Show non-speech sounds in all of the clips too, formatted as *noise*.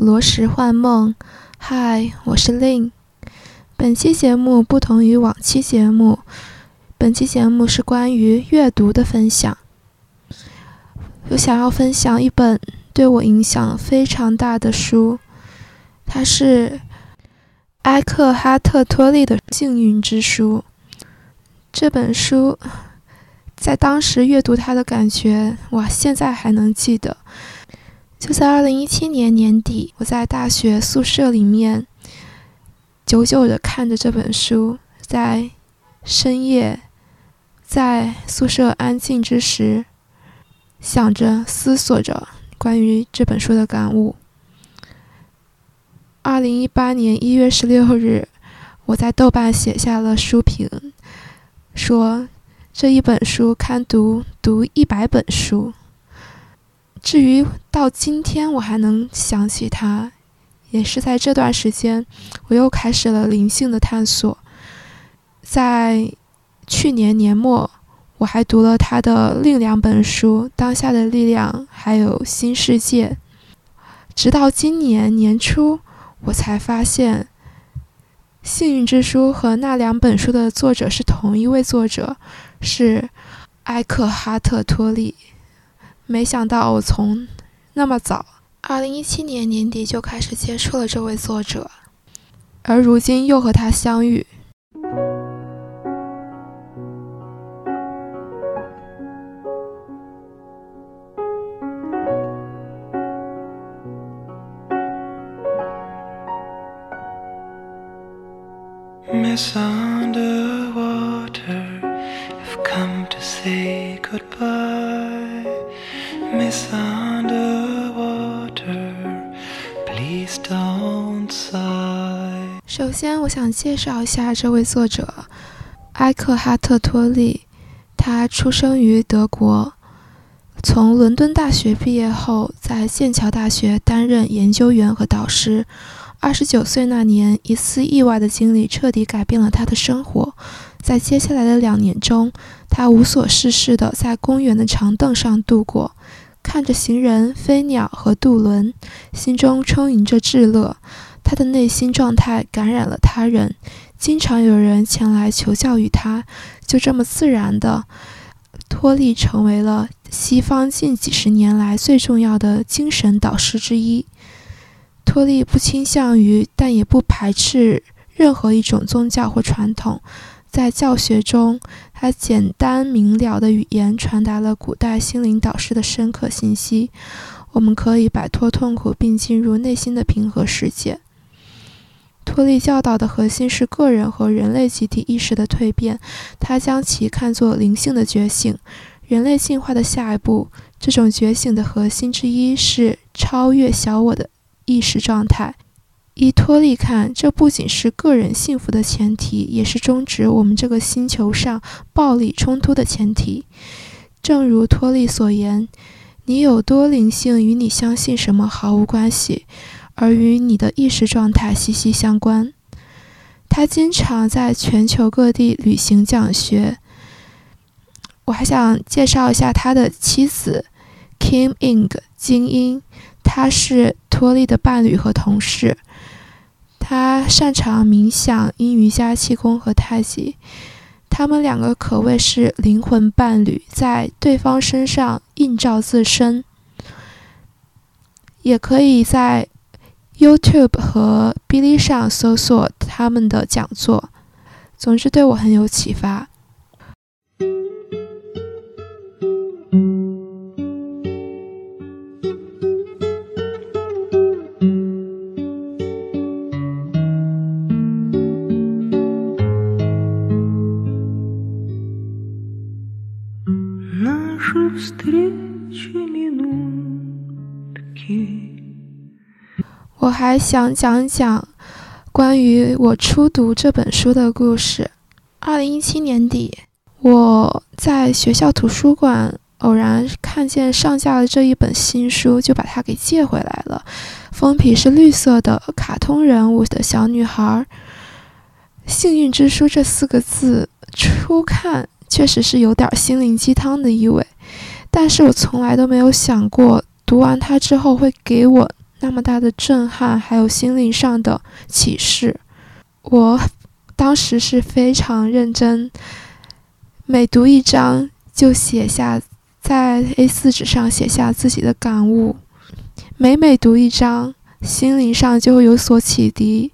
罗什幻梦，嗨，我是 Lin。本期节目不同于往期节目，本期节目是关于阅读的分享。我想要分享一本对我影响非常大的书，它是埃克哈特·托利的《幸运之书》。这本书在当时阅读它的感觉，哇，现在还能记得。就在二零一七年年底，我在大学宿舍里面久久的看着这本书，在深夜，在宿舍安静之时，想着思索着关于这本书的感悟。二零一八年一月十六日，我在豆瓣写下了书评，说这一本书堪读读一百本书。至于到今天我还能想起他，也是在这段时间，我又开始了灵性的探索。在去年年末，我还读了他的另两本书《当下的力量》还有《新世界》。直到今年年初，我才发现，《幸运之书》和那两本书的作者是同一位作者，是埃克哈特·托利。没想到我从那么早，二零一七年年底就开始接触了这位作者，而如今又和他相遇。介绍一下这位作者埃克哈特·托利。他出生于德国，从伦敦大学毕业后，在剑桥大学担任研究员和导师。二十九岁那年，一次意外的经历彻底改变了他的生活。在接下来的两年中，他无所事事地在公园的长凳上度过，看着行人、飞鸟和渡轮，心中充盈着至乐。他的内心状态感染了他人，经常有人前来求教于他，就这么自然的，托利成为了西方近几十年来最重要的精神导师之一。托利不倾向于，但也不排斥任何一种宗教或传统，在教学中，他简单明了的语言传达了古代心灵导师的深刻信息：我们可以摆脱痛苦，并进入内心的平和世界。托利教导的核心是个人和人类集体意识的蜕变，他将其看作灵性的觉醒，人类进化的下一步。这种觉醒的核心之一是超越小我的意识状态。依托利看，这不仅是个人幸福的前提，也是终止我们这个星球上暴力冲突的前提。正如托利所言：“你有多灵性，与你相信什么毫无关系。”而与你的意识状态息息相关。他经常在全球各地旅行讲学。我还想介绍一下他的妻子 Kim Ing 精英，她是托利的伴侣和同事。他擅长冥想、阴瑜伽、气功和太极。他们两个可谓是灵魂伴侣，在对方身上映照自身。也可以在。YouTube 和 B 哩上搜索他们的讲座，总之对我很有启发。我还想讲讲关于我初读这本书的故事。二零一七年底，我在学校图书馆偶然看见上架了这一本新书，就把它给借回来了。封皮是绿色的，卡通人物的小女孩。幸运之书这四个字，初看确实是有点心灵鸡汤的意味，但是我从来都没有想过读完它之后会给我。那么大的震撼，还有心灵上的启示。我当时是非常认真，每读一章就写下，在 A4 纸上写下自己的感悟。每每读一章，心灵上就会有所启迪，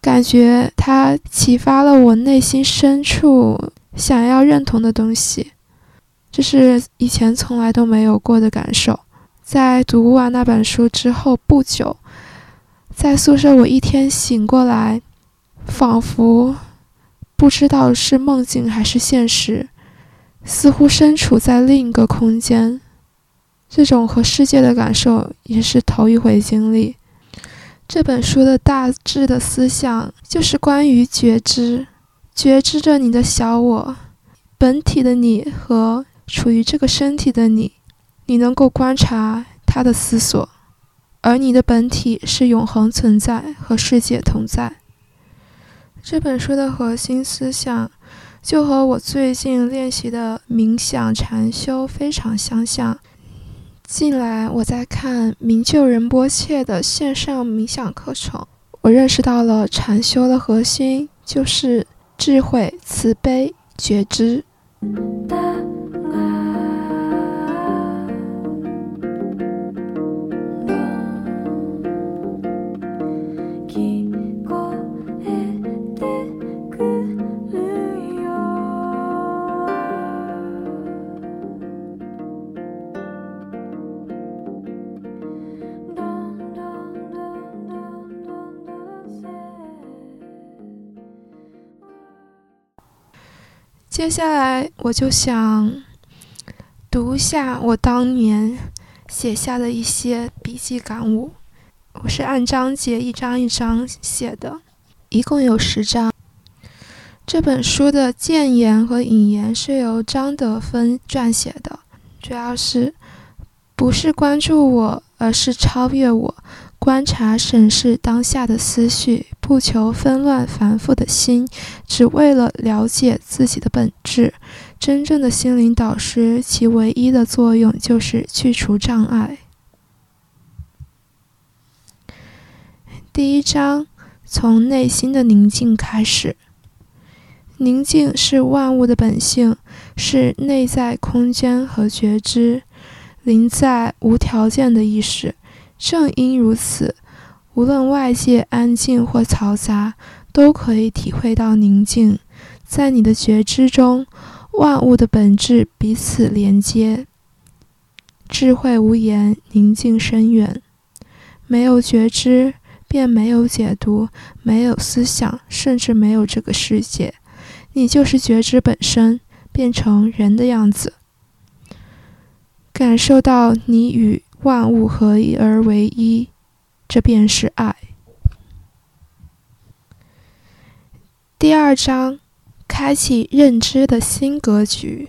感觉它启发了我内心深处想要认同的东西。这是以前从来都没有过的感受。在读完那本书之后不久，在宿舍，我一天醒过来，仿佛不知道是梦境还是现实，似乎身处在另一个空间。这种和世界的感受也是头一回经历。这本书的大致的思想就是关于觉知，觉知着你的小我，本体的你和处于这个身体的你。你能够观察他的思索，而你的本体是永恒存在和世界同在。这本书的核心思想就和我最近练习的冥想禅修非常相像。近来我在看明就仁波切的线上冥想课程，我认识到了禅修的核心就是智慧、慈悲、觉知。接下来我就想读下我当年写下的一些笔记感悟。我是按章节一张一张写的，一共有十章。这本书的建言和引言是由张德芬撰写的，主要是不是关注我，而是超越我。观察、审视当下的思绪，不求纷乱繁复的心，只为了了解自己的本质。真正的心灵导师，其唯一的作用就是去除障碍。第一章，从内心的宁静开始。宁静是万物的本性，是内在空间和觉知，临在无条件的意识。正因如此，无论外界安静或嘈杂，都可以体会到宁静。在你的觉知中，万物的本质彼此连接。智慧无言，宁静深远。没有觉知，便没有解读，没有思想，甚至没有这个世界。你就是觉知本身，变成人的样子，感受到你与。万物合一而为一，这便是爱。第二章，开启认知的新格局，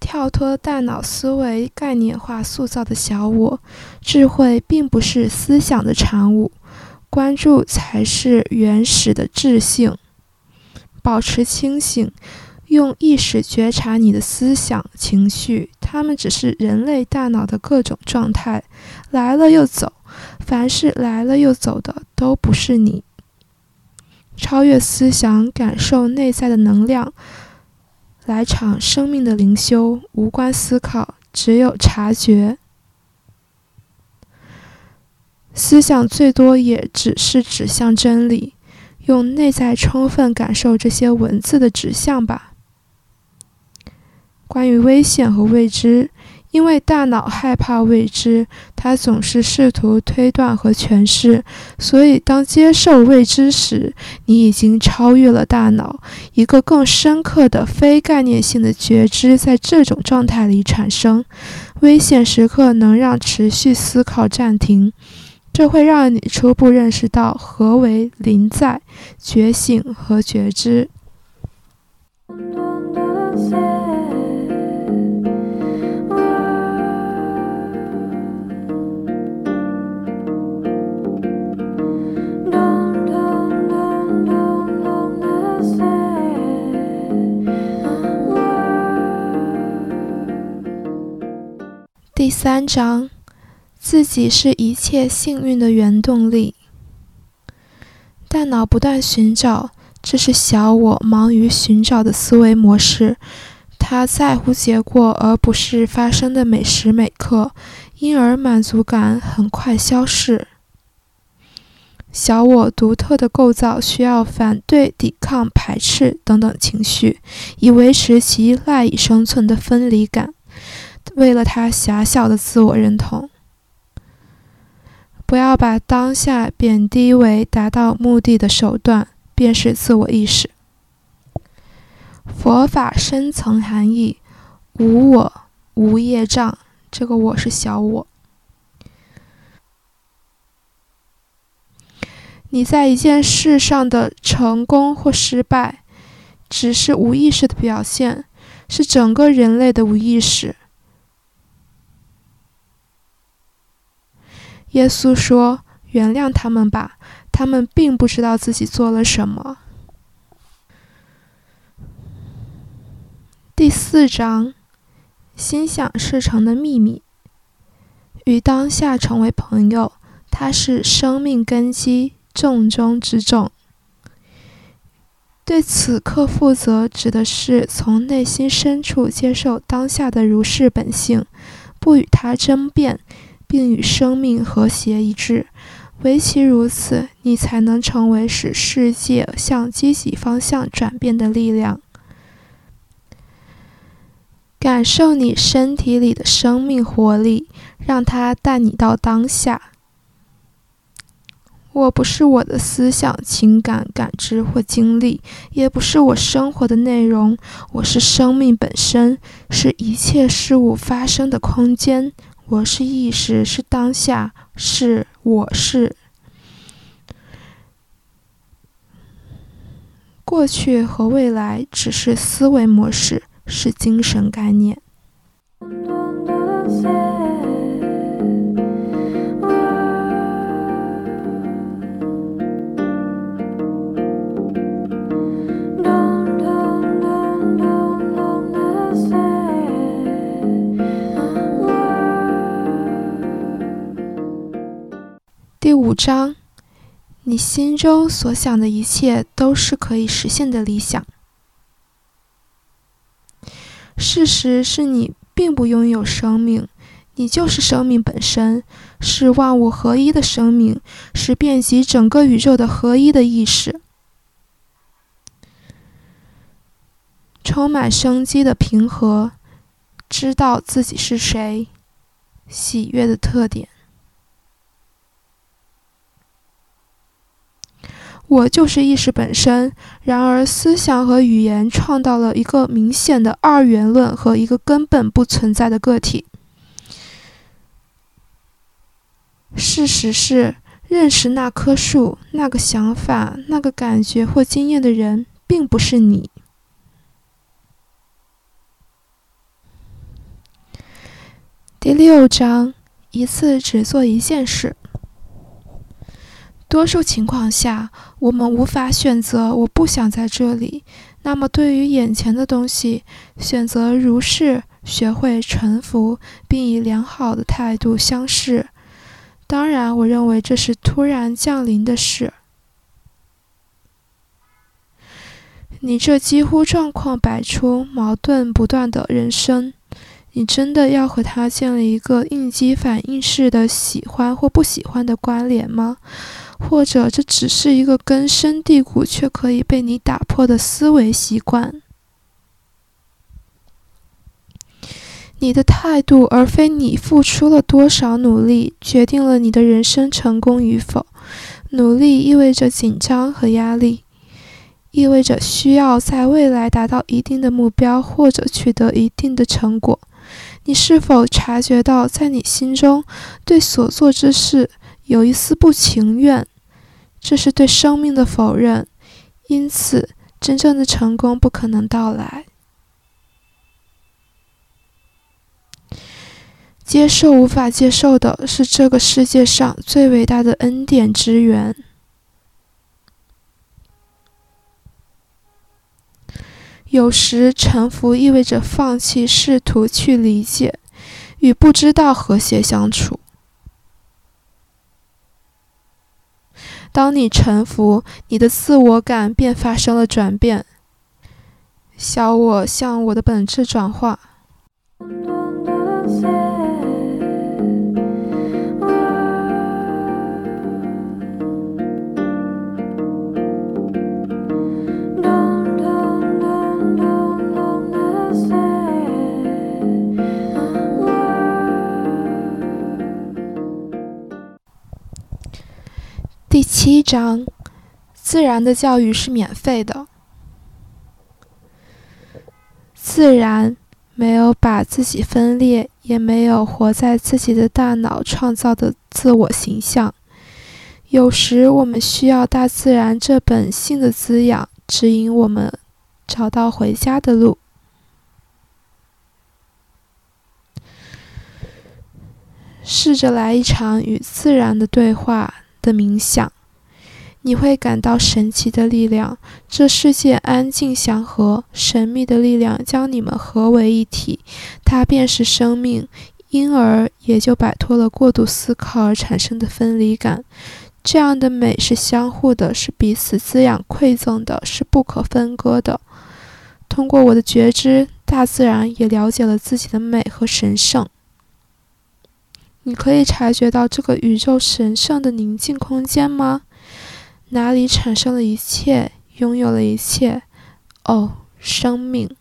跳脱大脑思维概念化塑造的小我。智慧并不是思想的产物，关注才是原始的智性。保持清醒。用意识觉察你的思想、情绪，它们只是人类大脑的各种状态，来了又走。凡是来了又走的，都不是你。超越思想，感受内在的能量。来场生命的灵修，无关思考，只有察觉。思想最多也只是指向真理，用内在充分感受这些文字的指向吧。关于危险和未知，因为大脑害怕未知，它总是试图推断和诠释。所以，当接受未知时，你已经超越了大脑。一个更深刻的非概念性的觉知在这种状态里产生。危险时刻能让持续思考暂停，这会让你初步认识到何为临在、觉醒和觉知。第三章，自己是一切幸运的原动力。大脑不断寻找，这是小我忙于寻找的思维模式。他在乎结果，而不是发生的每时每刻，因而满足感很快消逝。小我独特的构造需要反对、抵抗、排斥等等情绪，以维持其赖以生存的分离感。为了他狭小的自我认同，不要把当下贬低为达到目的的手段，便是自我意识。佛法深层含义：无我、无业障。这个我是小我。你在一件事上的成功或失败，只是无意识的表现，是整个人类的无意识。耶稣说：“原谅他们吧，他们并不知道自己做了什么。”第四章，心想事成的秘密。与当下成为朋友，它是生命根基，重中之重。对此刻负责，指的是从内心深处接受当下的如是本性，不与它争辩，并与生命和谐一致。唯其如此，你才能成为使世界向积极方向转变的力量。感受你身体里的生命活力，让它带你到当下。我不是我的思想、情感、感知或经历，也不是我生活的内容。我是生命本身，是一切事物发生的空间。我是意识，是当下，是我是。过去和未来只是思维模式。是精神概念。张，你心中所想的一切都是可以实现的理想。事实是你并不拥有生命，你就是生命本身，是万物合一的生命，是遍及整个宇宙的合一的意识，充满生机的平和，知道自己是谁，喜悦的特点。我就是意识本身。然而，思想和语言创造了一个明显的二元论和一个根本不存在的个体。事实是，认识那棵树、那个想法、那个感觉或经验的人，并不是你。第六章：一次只做一件事。多数情况下，我们无法选择“我不想在这里”。那么，对于眼前的东西，选择如是，学会臣服，并以良好的态度相视。当然，我认为这是突然降临的事。你这几乎状况百出、矛盾不断的人生，你真的要和他建立一个应激反应式的喜欢或不喜欢的关联吗？或者这只是一个根深蒂固却可以被你打破的思维习惯？你的态度，而非你付出了多少努力，决定了你的人生成功与否。努力意味着紧张和压力，意味着需要在未来达到一定的目标或者取得一定的成果。你是否察觉到，在你心中对所做之事？有一丝不情愿，这是对生命的否认，因此真正的成功不可能到来。接受无法接受的是这个世界上最伟大的恩典之源。有时臣服意味着放弃试图去理解，与不知道和谐相处。当你臣服，你的自我感便发生了转变，小我向我的本质转化。七章，自然的教育是免费的。自然没有把自己分裂，也没有活在自己的大脑创造的自我形象。有时我们需要大自然这本性的滋养，指引我们找到回家的路。试着来一场与自然的对话。的冥想，你会感到神奇的力量。这世界安静祥和，神秘的力量将你们合为一体，它便是生命，因而也就摆脱了过度思考而产生的分离感。这样的美是相互的，是彼此滋养馈赠的，是不可分割的。通过我的觉知，大自然也了解了自己的美和神圣。你可以察觉到这个宇宙神圣的宁静空间吗？哪里产生了一切，拥有了一切？哦，生命！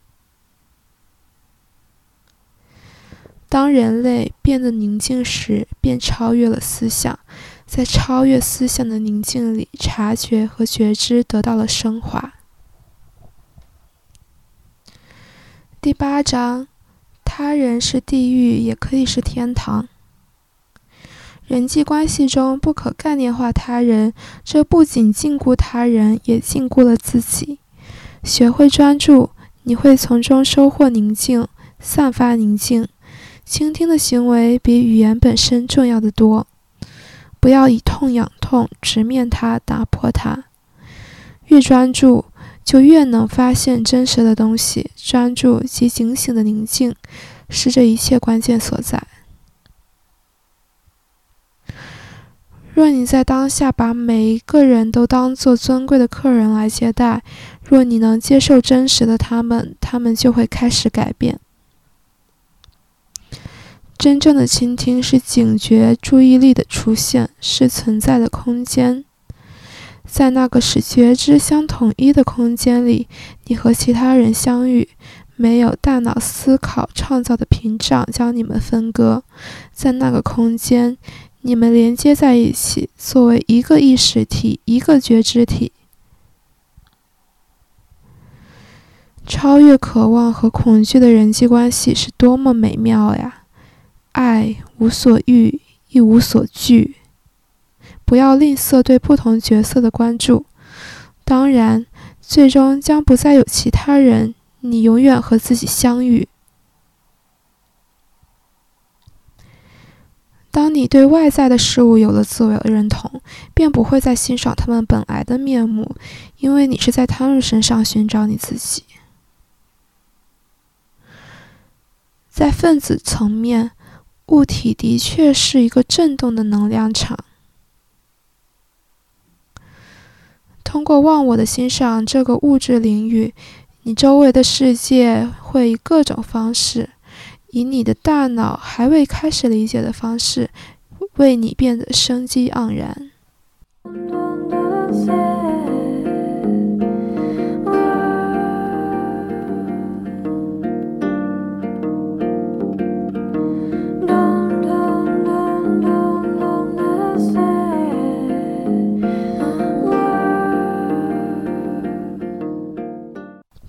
当人类变得宁静时，便超越了思想，在超越思想的宁静里，察觉和觉知得到了升华。第八章：他人是地狱，也可以是天堂。人际关系中不可概念化他人，这不仅禁锢他人，也禁锢了自己。学会专注，你会从中收获宁静，散发宁静。倾听的行为比语言本身重要的多。不要以痛养痛，直面它，打破它。越专注，就越能发现真实的东西。专注及警醒的宁静，是这一切关键所在。若你在当下把每一个人都当作尊贵的客人来接待，若你能接受真实的他们，他们就会开始改变。真正的倾听是警觉注意力的出现，是存在的空间。在那个使觉知相统一的空间里，你和其他人相遇，没有大脑思考创造的屏障将你们分割。在那个空间。你们连接在一起，作为一个意识体，一个觉知体。超越渴望和恐惧的人际关系是多么美妙呀！爱无所欲，亦无所惧。不要吝啬对不同角色的关注。当然，最终将不再有其他人，你永远和自己相遇。当你对外在的事物有了自我认同，便不会再欣赏他们本来的面目，因为你是在他们身上寻找你自己。在分子层面，物体的确是一个振动的能量场。通过忘我的欣赏这个物质领域，你周围的世界会以各种方式。以你的大脑还未开始理解的方式，为你变得生机盎然。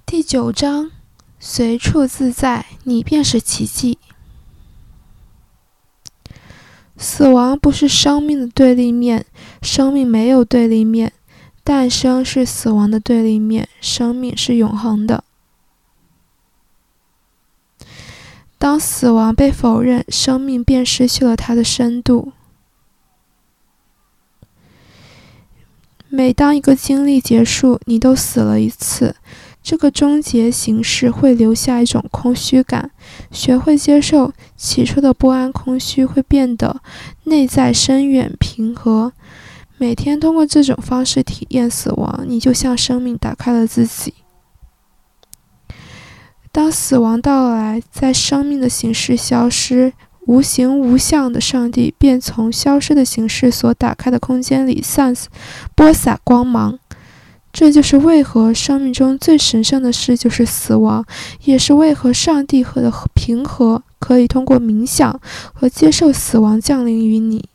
第九章。随处自在，你便是奇迹。死亡不是生命的对立面，生命没有对立面。诞生是死亡的对立面，生命是永恒的。当死亡被否认，生命便失去了它的深度。每当一个经历结束，你都死了一次。这个终结形式会留下一种空虚感。学会接受起初的不安、空虚，会变得内在深远、平和。每天通过这种方式体验死亡，你就向生命打开了自己。当死亡到来，在生命的形式消失，无形无相的上帝便从消失的形式所打开的空间里散播洒光芒。这就是为何生命中最神圣的事就是死亡，也是为何上帝和的平和可以通过冥想和接受死亡降临于你。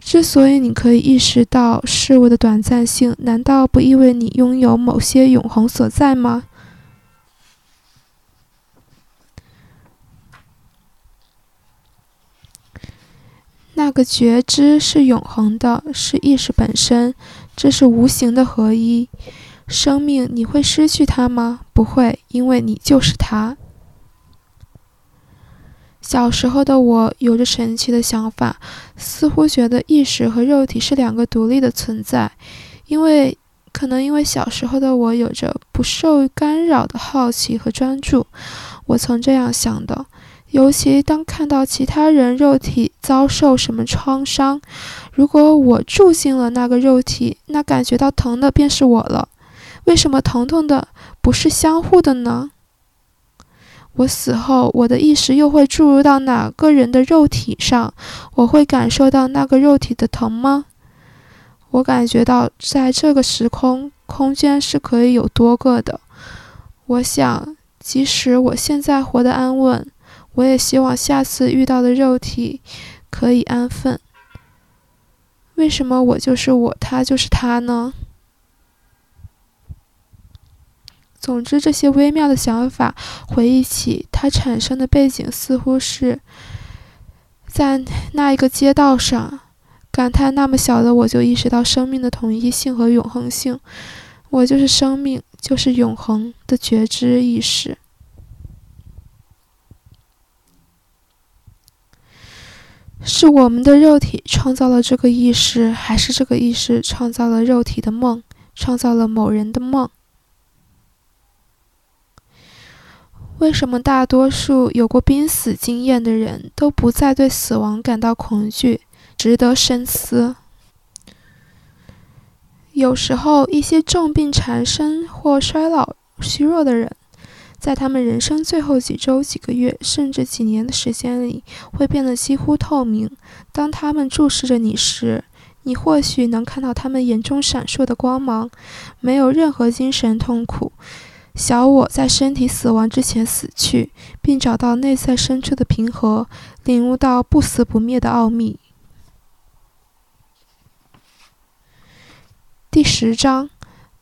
之所以你可以意识到事物的短暂性，难道不意味你拥有某些永恒所在吗？那个觉知是永恒的，是意识本身，这是无形的合一。生命，你会失去它吗？不会，因为你就是它。小时候的我有着神奇的想法，似乎觉得意识和肉体是两个独立的存在。因为，可能因为小时候的我有着不受干扰的好奇和专注，我曾这样想的。尤其当看到其他人肉体遭受什么创伤，如果我住进了那个肉体，那感觉到疼的便是我了。为什么疼痛的不是相互的呢？我死后，我的意识又会注入到哪个人的肉体上？我会感受到那个肉体的疼吗？我感觉到在这个时空空间是可以有多个的。我想，即使我现在活得安稳。我也希望下次遇到的肉体可以安分。为什么我就是我，他就是他呢？总之，这些微妙的想法，回忆起它产生的背景，似乎是在那一个街道上，感叹那么小的我就意识到生命的统一性和永恒性。我就是生命，就是永恒的觉知意识。是我们的肉体创造了这个意识，还是这个意识创造了肉体的梦，创造了某人的梦？为什么大多数有过濒死经验的人都不再对死亡感到恐惧？值得深思。有时候，一些重病缠身或衰老虚弱的人。在他们人生最后几周、几个月，甚至几年的时间里，会变得几乎透明。当他们注视着你时，你或许能看到他们眼中闪烁的光芒。没有任何精神痛苦。小我在身体死亡之前死去，并找到内在深处的平和，领悟到不死不灭的奥秘。第十章：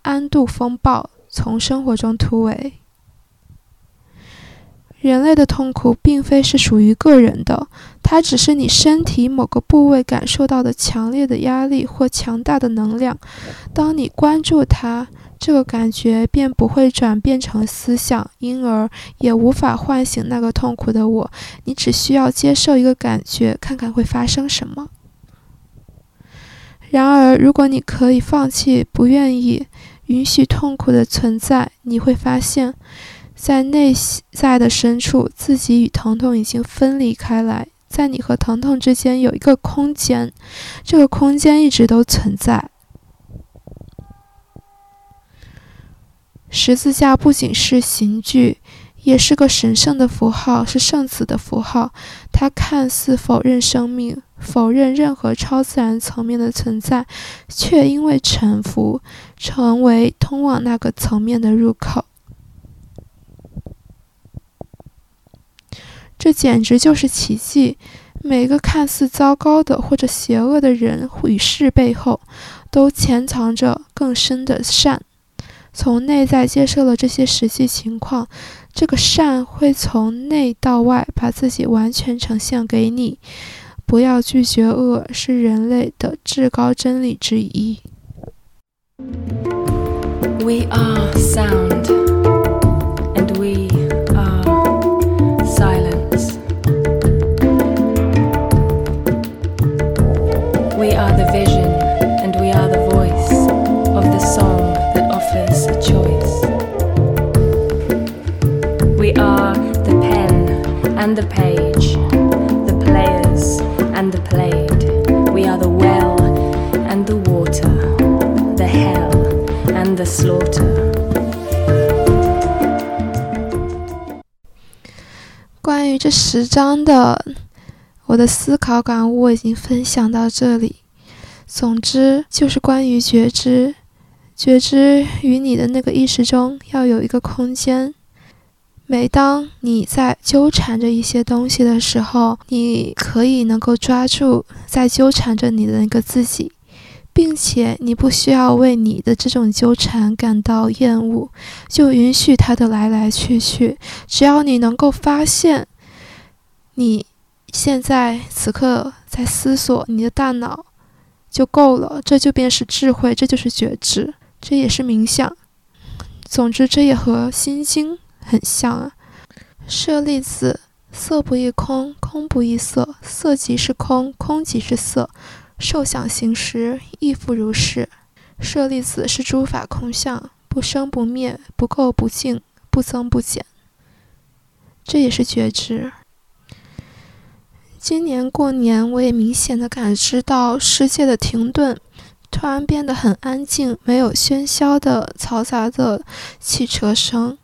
安度风暴，从生活中突围。人类的痛苦并非是属于个人的，它只是你身体某个部位感受到的强烈的压力或强大的能量。当你关注它，这个感觉便不会转变成思想，因而也无法唤醒那个痛苦的我。你只需要接受一个感觉，看看会发生什么。然而，如果你可以放弃，不愿意允许痛苦的存在，你会发现。在内在的深处，自己与疼痛已经分离开来。在你和疼痛之间有一个空间，这个空间一直都存在。十字架不仅是刑具，也是个神圣的符号，是圣子的符号。它看似否认生命，否认任何超自然层面的存在，却因为臣服，成为通往那个层面的入口。这简直就是奇迹！每个看似糟糕的或者邪恶的人与事背后，都潜藏着更深的善。从内在接受了这些实际情况，这个善会从内到外把自己完全呈现给你。不要拒绝恶，是人类的至高真理之一。We are sound, are the vision and we are the voice of the song that offers a choice. We are the pen and the page, the players and the played. We are the well and the water, the hell and the slaughter. *laughs* 关于这十章的我的思考感悟，我已经分享到这里。总之，就是关于觉知，觉知与你的那个意识中要有一个空间。每当你在纠缠着一些东西的时候，你可以能够抓住在纠缠着你的那个自己，并且你不需要为你的这种纠缠感到厌恶，就允许它的来来去去。只要你能够发现，你现在此刻在思索你的大脑就够了，这就便是智慧，这就是觉知，这也是冥想。总之，这也和心经。很像啊，舍利子，色不异空，空不异色，色即是空，空即是色，受想行识亦复如是。舍利子是诸法空相，不生不灭，不垢不净，不增不减。这也是觉知。今年过年，我也明显的感知到世界的停顿，突然变得很安静，没有喧嚣的嘈杂的汽车声。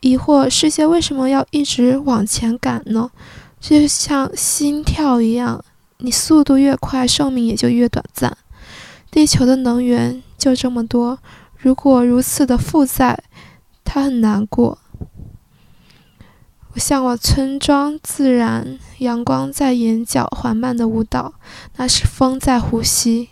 疑惑：世界为什么要一直往前赶呢？就像心跳一样，你速度越快，寿命也就越短暂。地球的能源就这么多，如果如此的负载，他很难过。我向往村庄，自然，阳光在眼角缓慢的舞蹈，那是风在呼吸。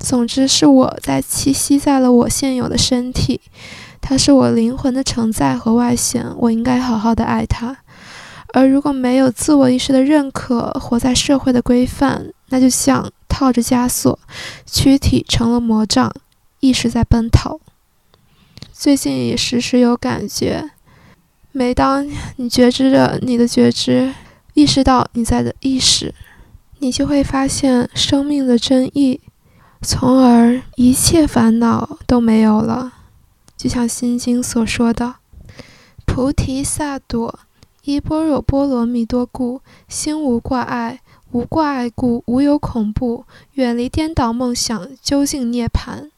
总之，是我在栖息在了我现有的身体，它是我灵魂的承载和外显，我应该好好的爱它。而如果没有自我意识的认可，活在社会的规范，那就像套着枷锁，躯体成了魔杖，意识在奔逃。最近也时时有感觉，每当你觉知着你的觉知，意识到你在的意识，你就会发现生命的真意。从而一切烦恼都没有了，就像《心经》所说的：“菩提萨埵，依般若波罗蜜多故，心无挂碍，无挂碍故，无有恐怖，远离颠倒梦想，究竟涅槃。”